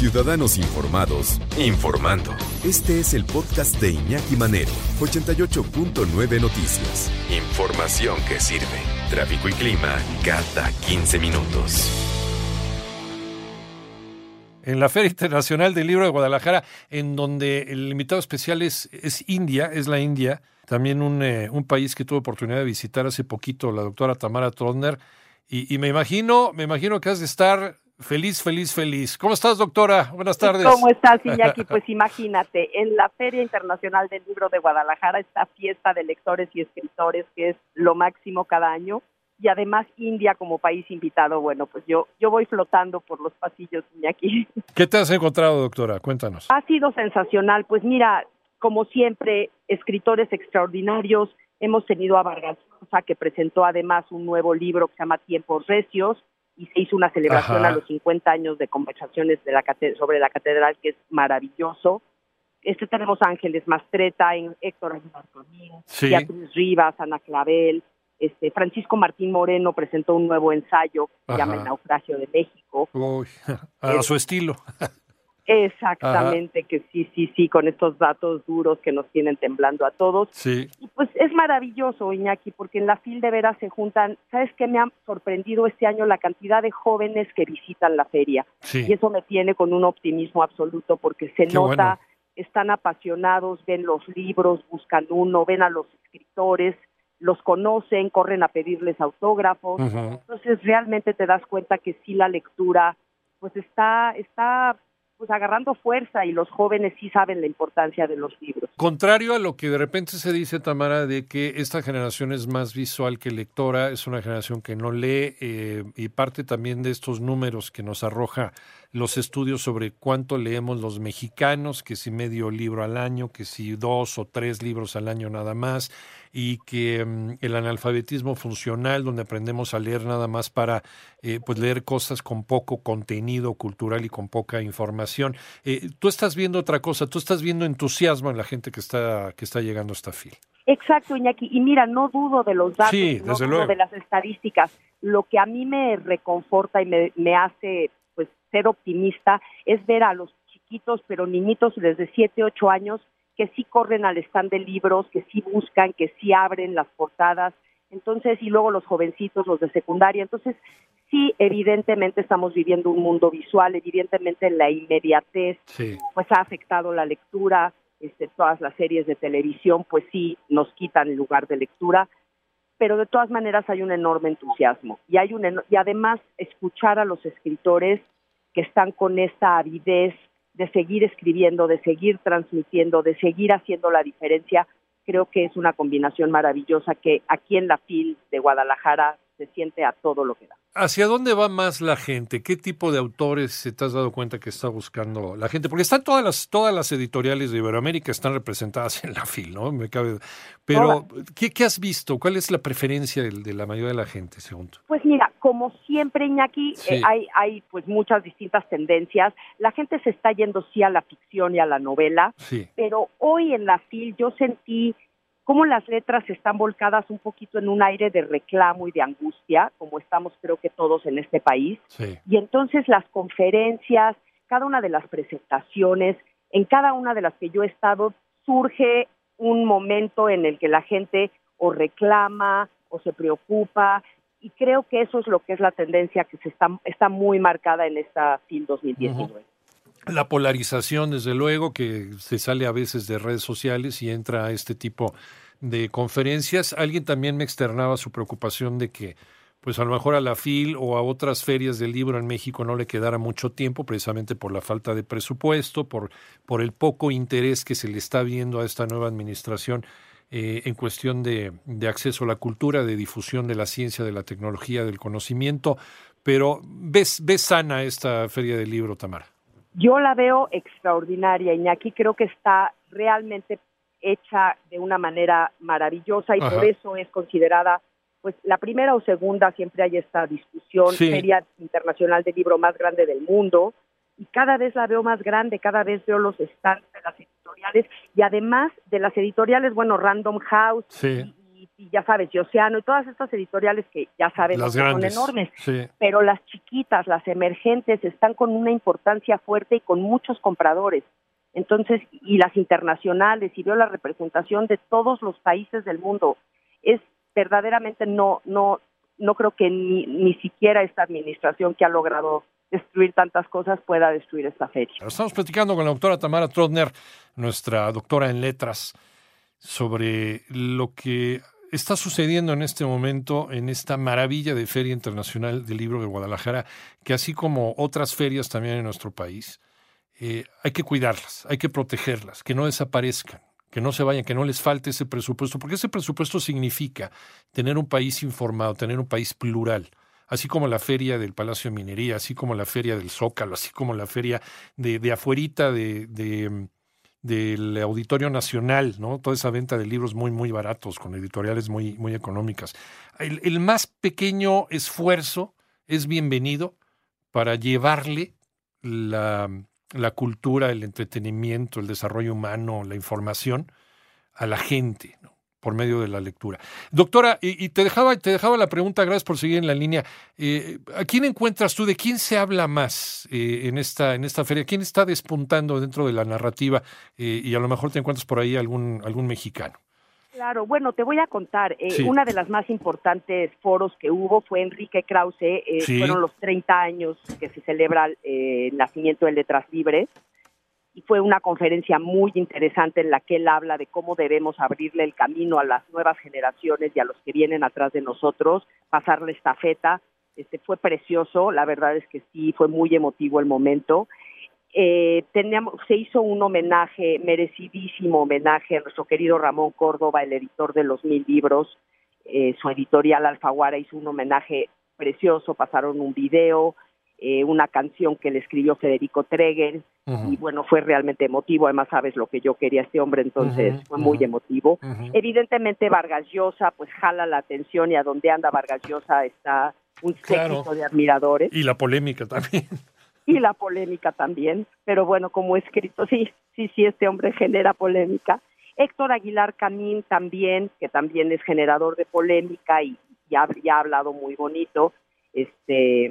Ciudadanos Informados, informando. Este es el podcast de Iñaki Manero, 88.9 Noticias. Información que sirve. Tráfico y clima cada 15 minutos. En la Feria Internacional del Libro de Guadalajara, en donde el invitado especial es, India, es la India, también un, eh, país que tuve oportunidad de visitar hace poquito, la doctora Tamara Trotner, y, y me imagino, me imagino que has de estar Feliz, feliz, feliz. ¿Cómo estás, doctora? Buenas tardes. ¿Cómo estás, Iñaki? Pues imagínate, en la Feria Internacional del Libro de Guadalajara, esta fiesta de lectores y escritores que es lo máximo cada año, y además India como país invitado, bueno, pues yo, yo voy flotando por los pasillos, Iñaki. ¿Qué te has encontrado, doctora? Cuéntanos. Ha sido sensacional. Pues mira, como siempre, escritores extraordinarios. Hemos tenido a Vargas Llosa, que presentó además un nuevo libro que se llama Tiempos Recios, y se hizo una celebración a los 50 años de conversaciones de la sobre la catedral que es maravilloso. Este tenemos Ángeles Mastreta, Héctor Aguilar sí. Beatriz Rivas, Ana Clavel, este Francisco Martín Moreno presentó un nuevo ensayo que se llama El naufragio de México. Uy, a su estilo. Exactamente, que sí, sí, sí, con estos datos duros que nos tienen temblando a todos. Sí. Y pues es maravilloso, Iñaki, porque en la FIL de veras se juntan, ¿sabes qué me ha sorprendido este año la cantidad de jóvenes que visitan la feria? Sí. Y eso me tiene con un optimismo absoluto porque se Qué nota, bueno. están apasionados, ven los libros, buscan uno, ven a los escritores, los conocen, corren a pedirles autógrafos. Entonces realmente te das cuenta que sí la lectura pues está está pues agarrando fuerza y los jóvenes sí saben la importancia de los libros. Contrario a lo que de repente se dice, Tamara, de que esta generación es más visual que lectora, es una generación que no lee eh, y parte también de estos números que nos arroja los estudios sobre cuánto leemos los mexicanos, que si medio libro al año, que si dos o tres libros al año nada más, y que mm, el analfabetismo funcional, donde aprendemos a leer nada más para eh, pues leer cosas con poco contenido cultural y con poca información. Eh, tú estás viendo otra cosa, tú estás viendo entusiasmo en la gente que está, que está llegando a esta fila. Exacto, Iñaki. Y mira, no dudo de los datos, Sí, no dudo luego. de las estadísticas. Lo que a mí me reconforta y me, me hace ser optimista es ver a los chiquitos, pero niñitos desde 7, 8 años, que sí corren al stand de libros, que sí buscan, que sí abren las portadas. Entonces, y luego los jovencitos, los de secundaria. Entonces, sí, evidentemente estamos viviendo un mundo visual, evidentemente la inmediatez Sí. pues ha afectado la lectura, este, todas las series de televisión pues sí nos quitan el lugar de lectura, pero de todas maneras hay un enorme entusiasmo y hay un y además escuchar a los escritores que están con esta avidez de seguir escribiendo, de seguir transmitiendo, de seguir haciendo la diferencia, creo que es una combinación maravillosa que aquí en la FIL de Guadalajara se siente a todo lo que da. ¿Hacia dónde va más la gente? ¿Qué tipo de autores se te has dado cuenta que está buscando la gente? Porque están todas las, todas las editoriales de Iberoamérica están representadas en la FIL, ¿no? Me cabe. Pero, ¿qué, qué has visto? ¿Cuál es la preferencia de, la mayoría de la gente, según tú? Pues mira, como siempre, Iñaki, Sí. eh, hay, hay pues muchas distintas tendencias. La gente se está yendo sí a la ficción y a la novela, Sí. pero hoy en la FIL yo sentí cómo las letras están volcadas un poquito en un aire de reclamo y de angustia, como estamos creo que todos en este país. Sí. Y entonces las conferencias, cada una de las presentaciones, en cada una de las que yo he estado, surge un momento en el que la gente o reclama o se preocupa y creo que eso es lo que es la tendencia que se está, está muy marcada en esta FIL 2019. La polarización, desde luego, que se sale a veces de redes sociales y entra a este tipo de conferencias. Alguien también me externaba su preocupación de que, pues a lo mejor a la FIL o a otras ferias del libro en México no le quedara mucho tiempo, precisamente por la falta de presupuesto, por, por el poco interés que se le está viendo a esta nueva administración eh, en cuestión de, de acceso a la cultura, de difusión de la ciencia, de la tecnología, del conocimiento. Pero ves, ves sana esta feria del libro, Tamara. Yo la veo extraordinaria, Iñaki, creo que está realmente hecha de una manera maravillosa y Ajá. por eso es considerada pues la primera o segunda siempre hay esta discusión, Sí. feria internacional de libro más grande del mundo y cada vez la veo más grande, cada vez veo los stands de las editoriales y además de las editoriales, bueno, Random House Sí. Y, ya sabes, y Océano y todas estas editoriales que ya sabemos son enormes, pero las chiquitas, las emergentes, están con una importancia fuerte y con muchos compradores. Entonces, y las internacionales, y veo la representación de todos los países del mundo. Es verdaderamente no, no, no creo que ni, ni siquiera esta administración que ha logrado destruir tantas cosas pueda destruir esta fecha. Estamos platicando con la doctora Tamara Trotner, nuestra doctora en letras, sobre lo que está sucediendo en este momento en esta maravilla de Feria Internacional del Libro de Guadalajara, que así como otras ferias también en nuestro país, eh, hay que cuidarlas, hay que protegerlas, que no desaparezcan, que no se vayan, que no les falte ese presupuesto, porque ese presupuesto significa tener un país informado, tener un país plural así como la feria del Palacio de Minería, así como la feria del Zócalo, así como la feria de, de afuerita de, de, del Auditorio Nacional, ¿no? Toda esa venta de libros muy, muy baratos, con editoriales muy, muy económicas. El, más pequeño esfuerzo es bienvenido para llevarle la, la cultura, el entretenimiento, el desarrollo humano, la información a la gente, ¿no? Por medio de la lectura. Doctora, y, te, dejaba, te dejaba la pregunta, gracias por seguir en la línea. Eh, ¿A quién encuentras tú? ¿De quién se habla más eh, en, esta, en esta feria? ¿Quién está despuntando dentro de la narrativa? Eh, y a lo mejor te encuentras por ahí algún, algún mexicano. Claro, bueno, te voy a contar. Una de las más importantes foros que hubo fue Enrique Krause. Fueron los 30 años que se celebra el nacimiento de Letras Libres y fue una conferencia muy interesante en la que él habla de cómo debemos abrirle el camino a las nuevas generaciones y a los que vienen atrás de nosotros, pasarle esta feta. Este fue precioso, la verdad es que sí, fue muy emotivo el momento. Eh, teníamos, se hizo un homenaje, merecidísimo homenaje a nuestro querido Ramón Córdoba, el editor de los mil libros. Eh, su editorial Alfaguara hizo un homenaje precioso, pasaron un video, eh, una canción que le escribió Federico Treger y bueno, fue realmente emotivo, además sabes lo que yo quería este hombre, entonces fue muy emotivo. Evidentemente Vargas Llosa pues jala la atención y a donde anda Vargas Llosa está un séquito de admiradores. Y la polémica también. Y la polémica también, pero bueno, como escrito, sí, sí, sí, este hombre genera polémica. Héctor Aguilar Camín también, que también es generador de polémica y ya, ya ha hablado muy bonito. Este,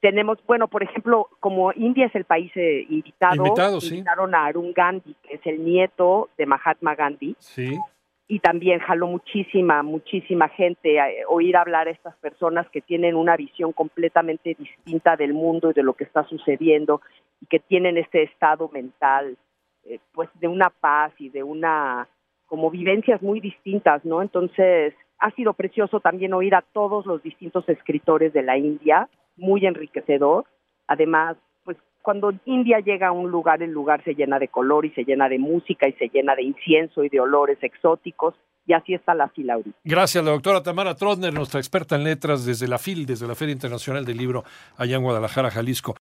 tenemos, bueno, por ejemplo, como India es el país eh, invitado, invitaron a Arun Gandhi, que es el nieto de Mahatma Gandhi. Sí. Y también jaló muchísima, muchísima gente a eh, oír hablar a estas personas que tienen una visión completamente distinta del mundo y de lo que está sucediendo y que tienen este estado mental, eh, pues de una paz y de una, como vivencias muy distintas, ¿no? Entonces, ha sido precioso también oír a todos los distintos escritores de la India muy enriquecedor. Además, pues cuando India llega a un lugar, el lugar se llena de color y se llena de música y se llena de incienso y de olores exóticos. Y así está la fila ahorita. Gracias, la doctora Tamara Trotner, nuestra experta en letras desde la FIL, desde la Feria Internacional del Libro allá en Guadalajara, Jalisco.